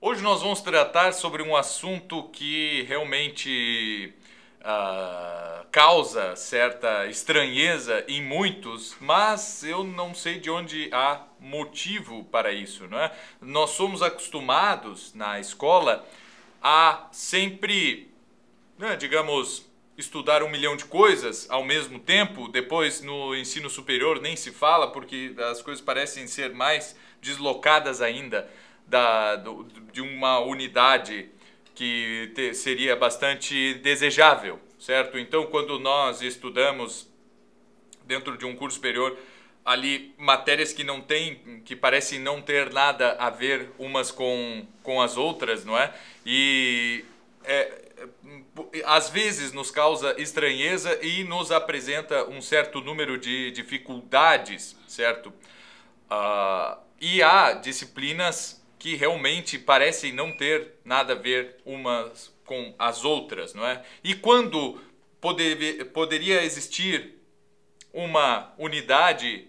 Hoje nós vamos tratar sobre um assunto que realmente uh, causa certa estranheza em muitos, mas eu não sei de onde há motivo para isso. Não é? Nós somos acostumados na escola a sempre, né, digamos, estudar um milhão de coisas ao mesmo tempo, depois no ensino superior nem se fala, porque as coisas parecem ser mais deslocadas ainda da, do, de uma unidade que te, seria bastante desejável, certo? Então, quando nós estudamos dentro de um curso superior ali matérias que não têm, que parecem não ter nada a ver umas com, com as outras, não é? E é, às vezes nos causa estranheza e nos apresenta um certo número de dificuldades, certo? Uh, e há disciplinas que realmente parecem não ter nada a ver umas com as outras, não é? E quando poder, poderia existir uma unidade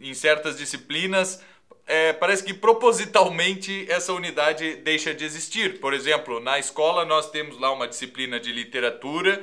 em certas disciplinas, é, parece que propositalmente essa unidade deixa de existir. Por exemplo, na escola nós temos lá uma disciplina de literatura,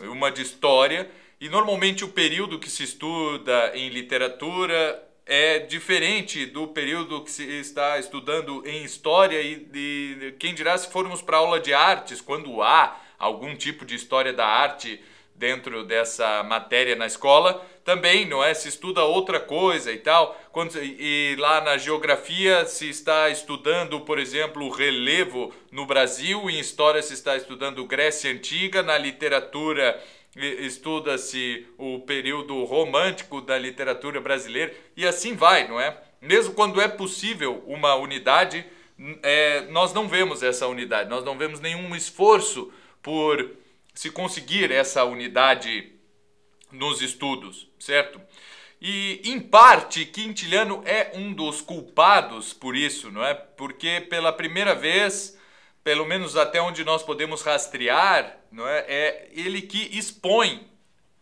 uma de história, e normalmente o período que se estuda em literatura é diferente do período que se está estudando em história e de, quem dirá se formos para aula de artes, quando há algum tipo de história da arte dentro dessa matéria na escola, também não é se estuda outra coisa e tal. Quando, e lá na geografia se está estudando, por exemplo, o relevo no Brasil, em história se está estudando Grécia antiga, na literatura estuda-se o período romântico da literatura brasileira e assim vai, não é? Mesmo quando é possível uma unidade, é, nós não vemos essa unidade, nós não vemos nenhum esforço por se conseguir essa unidade nos estudos, certo? E em parte Quintiliano é um dos culpados por isso, não é? Porque pela primeira vez pelo menos até onde nós podemos rastrear, não é? é ele que expõe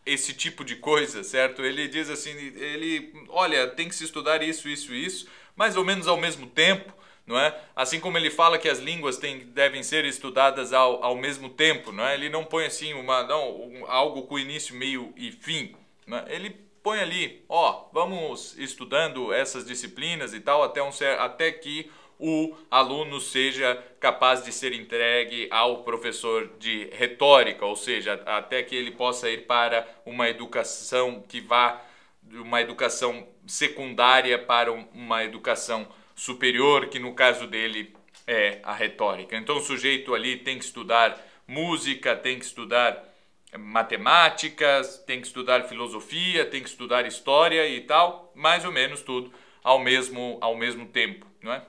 esse tipo de coisa, certo? Ele diz assim, ele, olha, tem que se estudar isso, isso, isso, mais ou menos ao mesmo tempo, não é? Assim como ele fala que as línguas têm, devem ser estudadas ao, ao mesmo tempo, não é? Ele não põe assim uma, não, um, algo com início, meio e fim, é? Ele põe ali, ó, vamos estudando essas disciplinas e tal até um até que o aluno seja capaz de ser entregue ao professor de retórica, ou seja, até que ele possa ir para uma educação que vá de uma educação secundária para uma educação superior, que no caso dele é a retórica. Então o sujeito ali tem que estudar música, tem que estudar matemáticas, tem que estudar filosofia, tem que estudar história e tal, mais ou menos tudo ao mesmo ao mesmo tempo, não é?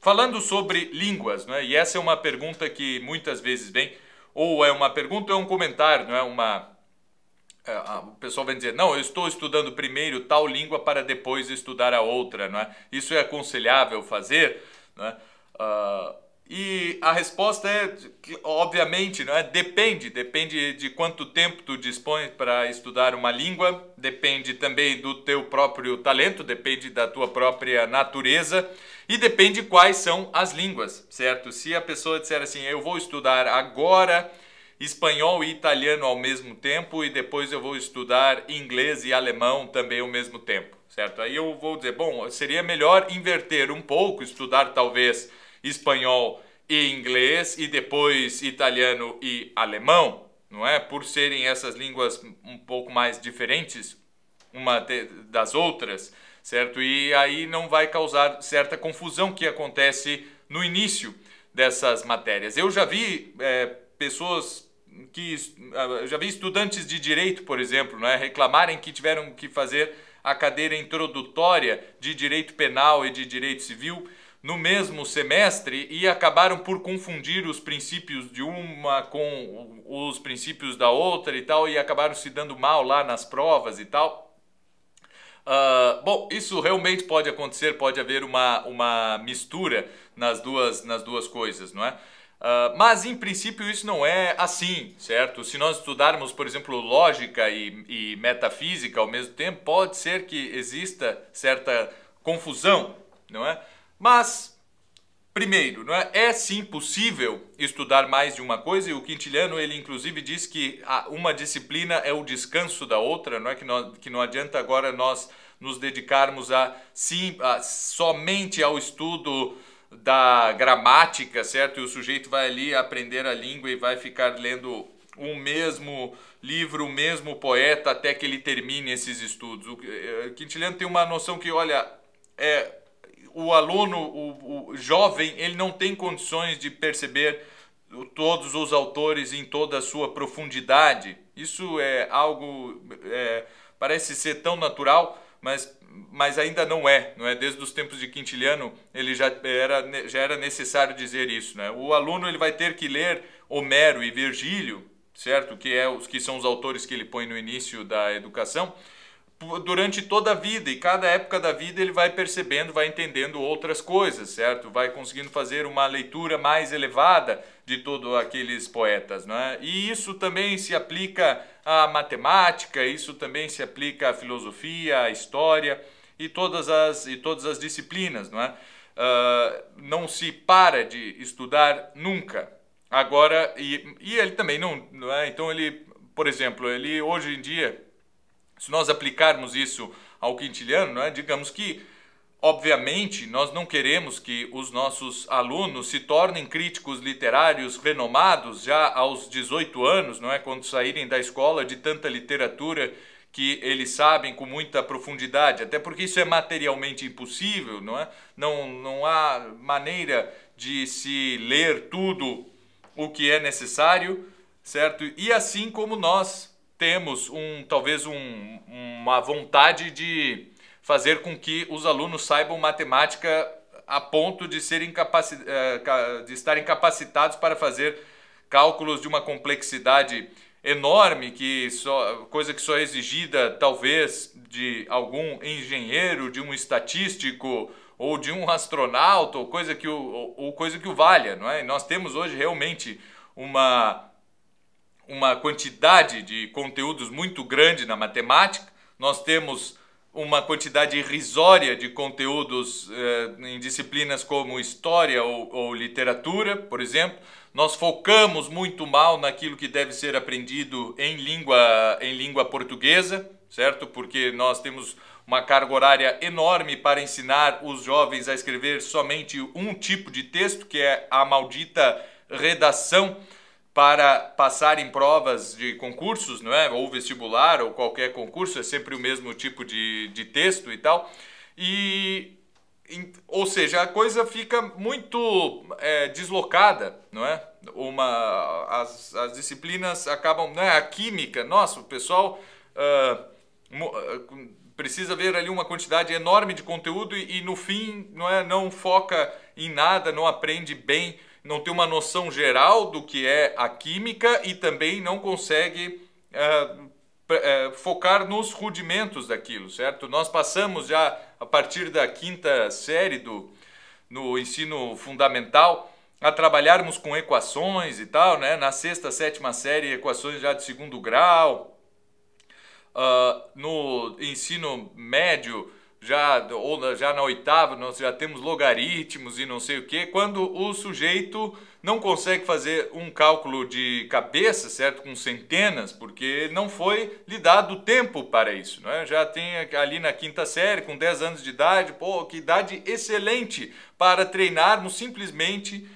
Falando sobre línguas, né? e essa é uma pergunta que muitas vezes vem, ou é uma pergunta ou é um comentário, não é uma. É, o pessoal vai dizer, não, eu estou estudando primeiro tal língua para depois estudar a outra, não é? Isso é aconselhável fazer, não é? Uh, e a resposta é, obviamente, não é? Depende, depende de quanto tempo tu dispõe para estudar uma língua, depende também do teu próprio talento, depende da tua própria natureza e depende quais são as línguas, certo? Se a pessoa disser assim, eu vou estudar agora espanhol e italiano ao mesmo tempo e depois eu vou estudar inglês e alemão também ao mesmo tempo, certo? Aí eu vou dizer, bom, seria melhor inverter um pouco, estudar talvez espanhol e inglês e depois italiano e alemão, não é? Por serem essas línguas um pouco mais diferentes uma das outras, certo? E aí não vai causar certa confusão que acontece no início dessas matérias. Eu já vi é, pessoas que ah, já vi estudantes de direito, por exemplo, né, reclamarem que tiveram que fazer a cadeira introdutória de direito penal e de direito civil no mesmo semestre e acabaram por confundir os princípios de uma com os princípios da outra e tal, e acabaram se dando mal lá nas provas e tal. Uh, bom, isso realmente pode acontecer, pode haver uma, uma mistura nas duas, nas duas coisas, não é? Uh, mas em princípio isso não é assim, certo? Se nós estudarmos, por exemplo, lógica e, e metafísica ao mesmo tempo, pode ser que exista certa confusão, não é? Mas, Primeiro, não é? é sim possível estudar mais de uma coisa, e o Quintiliano, ele inclusive diz que uma disciplina é o descanso da outra, não é que, nós, que não adianta agora nós nos dedicarmos a, sim, a, somente ao estudo da gramática, certo? E o sujeito vai ali aprender a língua e vai ficar lendo o mesmo livro, o mesmo poeta até que ele termine esses estudos. O eh, Quintiliano tem uma noção que, olha, é, o aluno, o, o jovem, ele não tem condições de perceber todos os autores em toda a sua profundidade. Isso é algo, é, parece ser tão natural, mas mas ainda não é, não é? Desde os tempos de Quintiliano ele já era, já era necessário dizer isso, né? O aluno ele vai ter que ler Homero e Virgílio, certo? Que é os que são os autores que ele põe no início da educação durante toda a vida e cada época da vida ele vai percebendo, vai entendendo outras coisas, certo? Vai conseguindo fazer uma leitura mais elevada de todos aqueles poetas, não é? E isso também se aplica à matemática, isso também se aplica à filosofia, à história e todas as e todas as disciplinas, não é? Uh, não se para de estudar nunca. Agora e, e ele também não, não é? Então ele, por exemplo, ele hoje em dia se nós aplicarmos isso ao quintiliano, né, digamos que, obviamente, nós não queremos que os nossos alunos se tornem críticos literários renomados já aos 18 anos, não é, quando saírem da escola de tanta literatura que eles sabem com muita profundidade, até porque isso é materialmente impossível, não é? Não, não há maneira de se ler tudo o que é necessário, certo? E assim como nós temos um talvez um, uma vontade de fazer com que os alunos saibam matemática a ponto de serem eh, de estarem capacitados para fazer cálculos de uma complexidade enorme que só coisa que só é exigida talvez de algum engenheiro, de um estatístico ou de um astronauta, ou coisa que o, ou, coisa que o valha, não é? nós temos hoje realmente uma uma quantidade de conteúdos muito grande na matemática, nós temos uma quantidade irrisória de conteúdos eh, em disciplinas como história ou, ou, literatura, por exemplo. Nós focamos muito mal naquilo que deve ser aprendido em língua, em língua portuguesa, certo? Porque nós temos uma carga horária enorme para ensinar os jovens a escrever somente um tipo de texto, que é a maldita redação para passar em provas de concursos, não é? ou vestibular, ou qualquer concurso, é sempre o mesmo tipo de, de texto e tal. E, ou seja, a coisa fica muito é, deslocada, não é? Uma, as, as disciplinas acabam, não é? A química, nossa, o pessoal uh, precisa ver ali uma quantidade enorme de conteúdo e, e no fim, não é? Não foca em nada, não aprende bem não tem uma noção geral do que é a química e também não consegue é, é, focar nos rudimentos daquilo, certo? Nós passamos já a partir da quinta série do no ensino fundamental a trabalharmos com equações e tal, né? Na sexta, sétima série, equações já de segundo grau. Uh, no ensino médio, já ou já na oitava nós já temos logaritmos e não sei o que, quando o sujeito não consegue fazer um cálculo de cabeça, certo, com centenas, porque não foi lhe dado tempo para isso, não é? Já tem ali na quinta série, com 10 anos de idade, pô, que idade excelente para treinarmos simplesmente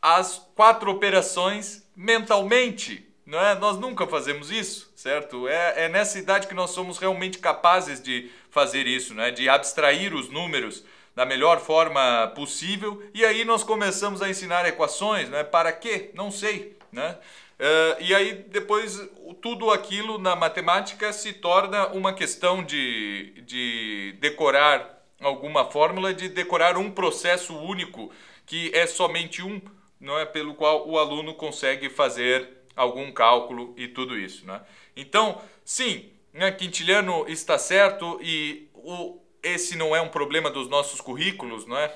as quatro operações mentalmente, não é? Nós nunca fazemos isso, certo? É, é nessa idade que nós somos realmente capazes de fazer isso, né? de abstrair os números da melhor forma possível e aí nós começamos a ensinar equações, né? para quê? Não sei. Né? Uh, e aí depois tudo aquilo na matemática se torna uma questão de, de decorar alguma fórmula, de decorar um processo único que é somente um, não é pelo qual o aluno consegue fazer algum cálculo e tudo isso. Né? Então, sim, né, Quintiliano está certo e o, esse não é um problema dos nossos currículos, não é?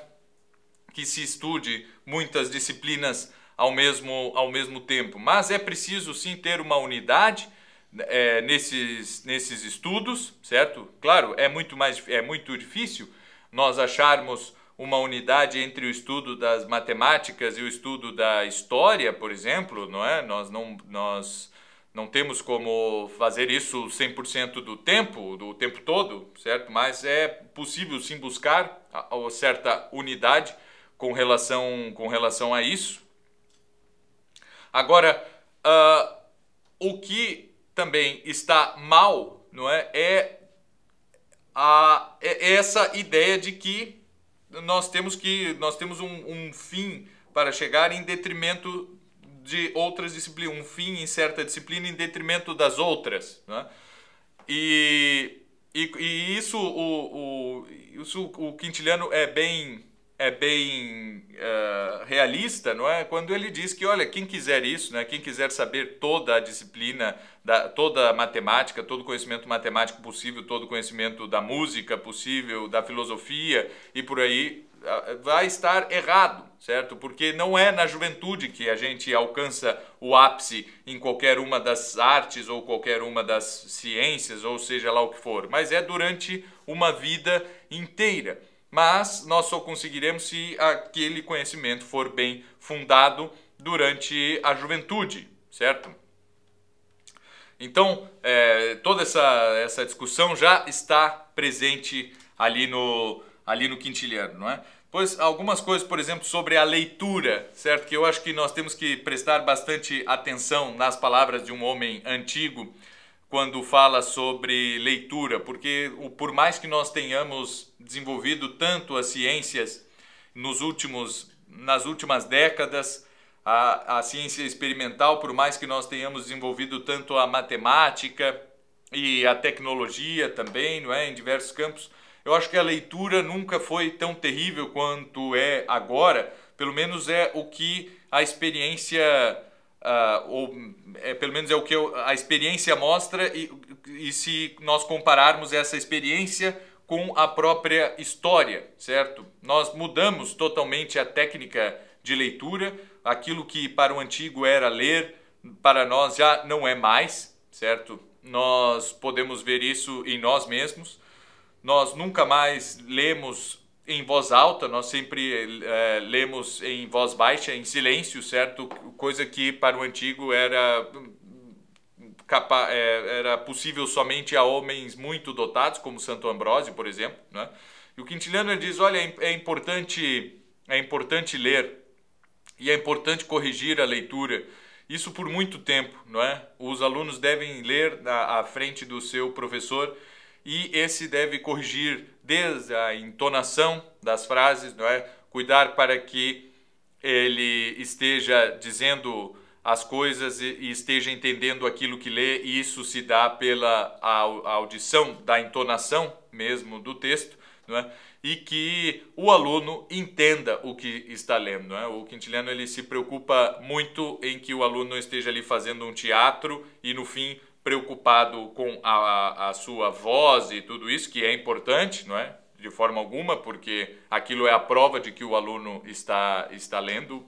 Que se estude muitas disciplinas ao mesmo, ao mesmo tempo. Mas é preciso sim ter uma unidade é, nesses, nesses estudos, certo? Claro, é muito mais é muito difícil nós acharmos uma unidade entre o estudo das matemáticas e o estudo da história, por exemplo, não é? Nós não nós não temos como fazer isso 100% do tempo, do tempo todo, certo? Mas é possível sim buscar a, a certa unidade com relação com relação a isso. Agora, uh, o que também está mal, não é? É, a, é essa ideia de que nós temos que nós temos um, um fim para chegar em detrimento de outras disciplinas, um fim em certa disciplina em detrimento das outras. Né? E, e, e, isso, o, o, isso o Quintiliano é bem, é bem uh, realista, não é? Quando ele diz que, olha, quem quiser isso, né? quem quiser saber toda a disciplina, da, toda a matemática, todo o conhecimento matemático possível, todo o conhecimento da música possível, da filosofia e por aí, vai estar errado, certo? Porque não é na juventude que a gente alcança o ápice em qualquer uma das artes ou qualquer uma das ciências, ou seja lá o que for, mas é durante uma vida inteira. Mas nós só conseguiremos se aquele conhecimento for bem fundado durante a juventude, certo? Então, é, toda essa, essa discussão já está presente ali no, ali no quintiliano, não é? Pois algumas coisas, por exemplo, sobre a leitura, certo? Que eu acho que nós temos que prestar bastante atenção nas palavras de um homem antigo quando fala sobre leitura, porque por mais que nós tenhamos desenvolvido tanto as ciências nos últimos nas últimas décadas, a, a ciência experimental, por mais que nós tenhamos desenvolvido tanto a matemática e a tecnologia também, não é, em diversos campos, eu acho que a leitura nunca foi tão terrível quanto é agora. Pelo menos é o que a experiência, uh, ou é, pelo menos é o que eu, a experiência mostra e, e se nós compararmos essa experiência com a própria história, certo? Nós mudamos totalmente a técnica de leitura. Aquilo que para o antigo era ler, para nós já não é mais, certo? Nós podemos ver isso em nós mesmos nós nunca mais lemos em voz alta, nós sempre é, lemos em voz baixa, em silêncio, certo? Coisa que para o antigo era capa é, era possível somente a homens muito dotados, como Santo Ambrósio, por exemplo. Né? E o Quintiliano diz: olha, é, é importante, é importante ler e é importante corrigir a leitura. Isso por muito tempo, não é? Os alunos devem ler à frente do seu professor e esse deve corrigir desde a entonação das frases, não é? Cuidar para que ele esteja dizendo as coisas e esteja entendendo aquilo que lê, e isso se dá pela audição da entonação mesmo do texto, não é? e que o aluno entenda o que está lendo. Não é? O Quintiliano ele se preocupa muito em que o aluno esteja ali fazendo um teatro e no fim preocupado com a, a sua voz e tudo isso, que é importante, não é? De forma alguma, porque aquilo é a prova de que o aluno está, está lendo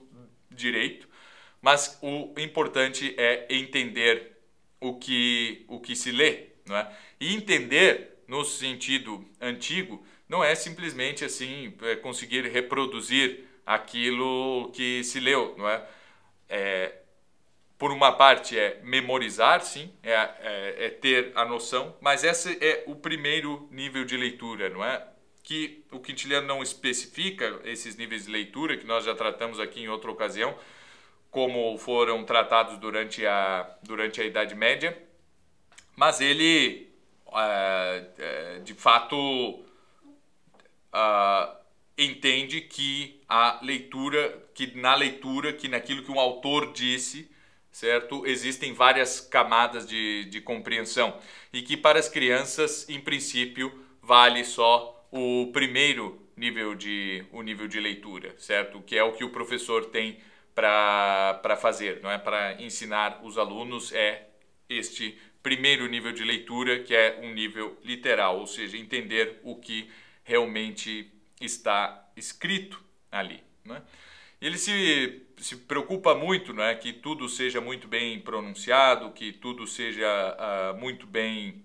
direito. Mas o importante é entender o que, o que se lê, não é? E entender, no sentido antigo, não é simplesmente assim é conseguir reproduzir aquilo que se leu, não é? é por uma parte é memorizar, sim, é, é, é, ter a noção, mas esse é o primeiro nível de leitura, não é? Que o Quintiliano não especifica esses níveis de leitura, que nós já tratamos aqui em outra ocasião, como foram tratados durante a, durante a Idade Média, mas ele, é de fato, entende que a leitura, que na leitura, que naquilo que um autor disse, certo? Existem várias camadas de, de compreensão e que para as crianças, em princípio, vale só o primeiro nível de, o nível de leitura, certo? Que é o que o professor tem para fazer, não é? Para ensinar os alunos é este primeiro nível de leitura, que é um nível literal, ou seja, entender o que realmente está escrito ali. Né? Ele se se preocupa muito né, que tudo seja muito bem pronunciado, que tudo seja uh, muito bem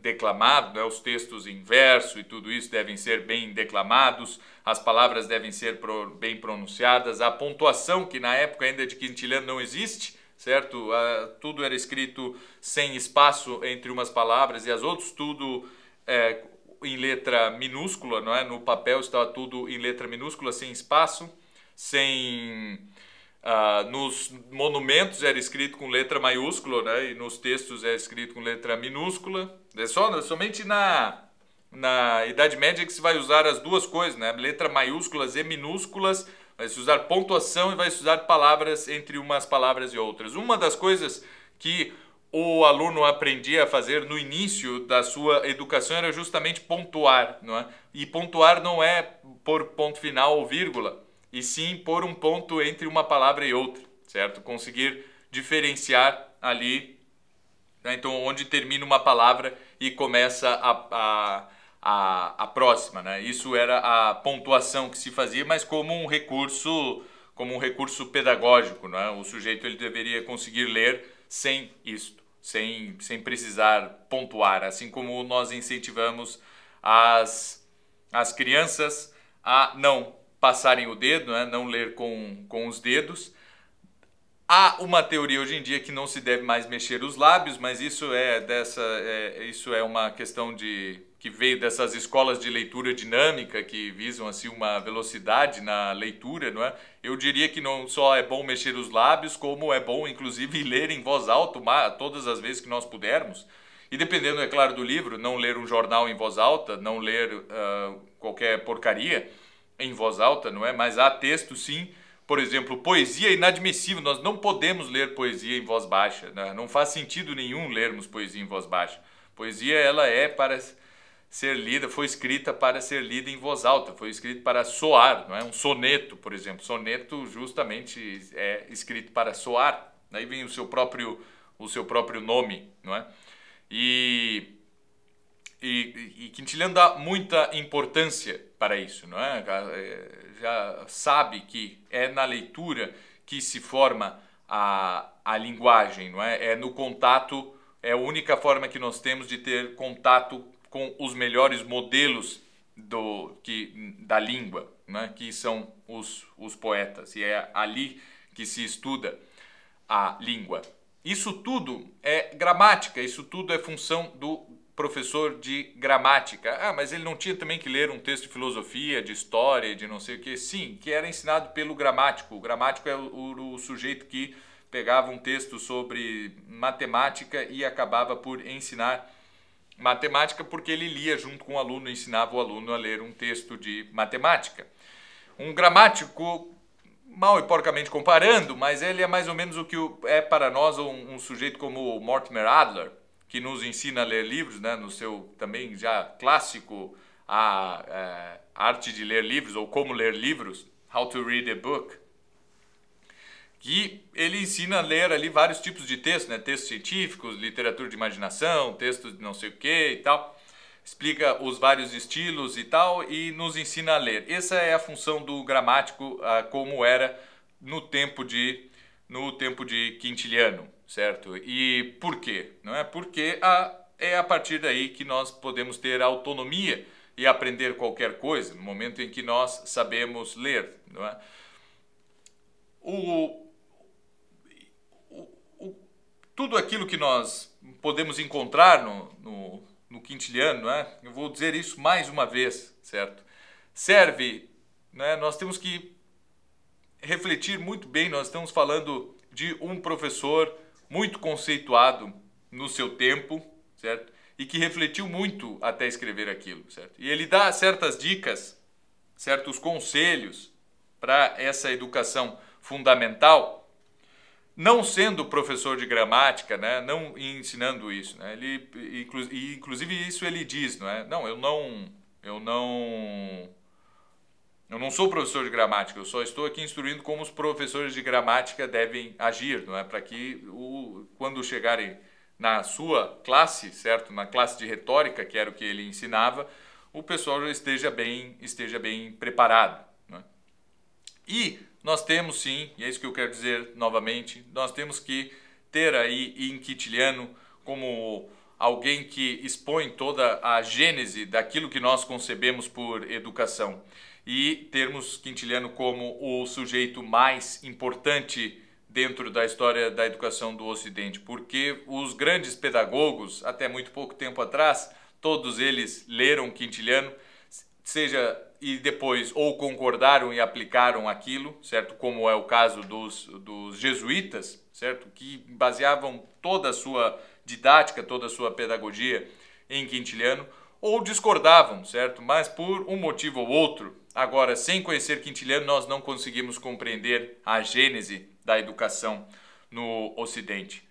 declamado, né? os textos em verso e tudo isso devem ser bem declamados, as palavras devem ser pro, bem pronunciadas, a pontuação, que na época ainda de quintiliano não existe, certo? Uh, tudo era escrito sem espaço entre umas palavras e as outras, tudo é, em letra minúscula, não é? No papel estava tudo em letra minúscula, sem espaço, sem Uh, nos monumentos era escrito com letra maiúscula, né? E nos textos é escrito com letra minúscula. É só somente na na Idade Média que se vai usar as duas coisas, né? Letra maiúsculas e minúsculas, vai se usar pontuação e vai se usar palavras entre umas palavras e outras. Uma das coisas que o aluno aprendia a fazer no início da sua educação era justamente pontuar, não é? E pontuar não é por ponto final ou vírgula e sim pôr um ponto entre uma palavra e outra, certo? Conseguir diferenciar ali, né? então onde termina uma palavra e começa a, a, a, a próxima, né? Isso era a pontuação que se fazia, mas como um recurso como um recurso pedagógico, né? O sujeito ele deveria conseguir ler sem isto, sem, sem precisar pontuar, assim como nós incentivamos as, as crianças a não passarem o dedo, né? não ler com, com os dedos. Há uma teoria hoje em dia que não se deve mais mexer os lábios, mas isso é dessa, é, isso é uma questão de que veio dessas escolas de leitura dinâmica que visam assim uma velocidade na leitura, não é? Eu diria que não só é bom mexer os lábios, como é bom inclusive ler em voz alta todas as vezes que nós pudermos. E dependendo, é claro, do livro, não ler um jornal em voz alta, não ler uh, qualquer porcaria em voz alta, não é? Mas há texto sim. Por exemplo, poesia é inadmissível. Nós não podemos ler poesia em voz baixa. Né? Não faz sentido nenhum lermos poesia em voz baixa. Poesia ela é para ser lida, foi escrita para ser lida em voz alta, foi escrita para soar, não é? Um soneto, por exemplo. Soneto justamente é escrito para soar. Daí vem o seu próprio o seu próprio nome, não é? E e, e Quintiliano dá muita importância para isso, não é? é? Já sabe que é na leitura que se forma a, a linguagem, não é? É no contato, é a única forma que nós temos de ter contato com os melhores modelos do, que, da língua, né? que são os, os poetas, e é ali que se estuda a língua. Isso tudo é gramática, isso tudo é função do professor de gramática. Ah, mas ele não tinha também que ler um texto de filosofia, de história, de não sei o que. Sim, que era ensinado pelo gramático. O gramático é o, o, sujeito que pegava um texto sobre matemática e acabava por ensinar matemática porque ele lia junto com o aluno, ensinava o aluno a ler um texto de matemática. Um gramático, mal e porcamente comparando, mas ele é mais ou menos o que é para nós um, um sujeito como Mortimer Adler, que nos ensina a ler livros, né, no seu também já clássico a, é, arte de ler livros ou como ler livros, How to Read a Book, que ele ensina a ler ali vários tipos de textos, né, textos científicos, literatura de imaginação, textos de não sei o que e tal, explica os vários estilos e tal e nos ensina a ler. Essa é a função do gramático ah, como era no tempo de no tempo de Quintiliano certo? E por quê? Não é porque a, é a partir daí que nós podemos ter autonomia e aprender qualquer coisa, no momento em que nós sabemos ler, não é? O, o, o tudo aquilo que nós podemos encontrar no, no, no quintiliano, é? Eu vou dizer isso mais uma vez, certo? Serve, né? Nós temos que refletir muito bem, nós estamos falando de um professor muito conceituado no seu tempo, certo? E que refletiu muito até escrever aquilo, certo? E ele dá certas dicas, certos conselhos para essa educação fundamental, não sendo professor de gramática, né? Não ensinando isso, né? Ele inclusive isso ele diz, não é? Não, eu não eu não eu não sou professor de gramática, eu só estou aqui instruindo como os professores de gramática devem agir, não é? Para que o, quando chegarem na sua classe, certo? Na classe de retórica, que era o que ele ensinava, o pessoal já esteja bem, esteja bem preparado. É? E nós temos sim, e é isso que eu quero dizer novamente, nós temos que ter aí em Quintiliano como alguém que expõe toda a gênese daquilo que nós concebemos por educação e termos Quintiliano como o sujeito mais importante dentro da história da educação do Ocidente, porque os grandes pedagogos, até muito pouco tempo atrás, todos eles leram Quintiliano, seja e depois ou concordaram e aplicaram aquilo, certo? Como é o caso dos, dos jesuítas, certo? Que baseavam toda a sua didática, toda a sua pedagogia em Quintiliano, ou discordavam, certo? Mas por um motivo ou outro, agora sem conhecer Quintiliano, nós não conseguimos compreender a gênese da educação no Ocidente.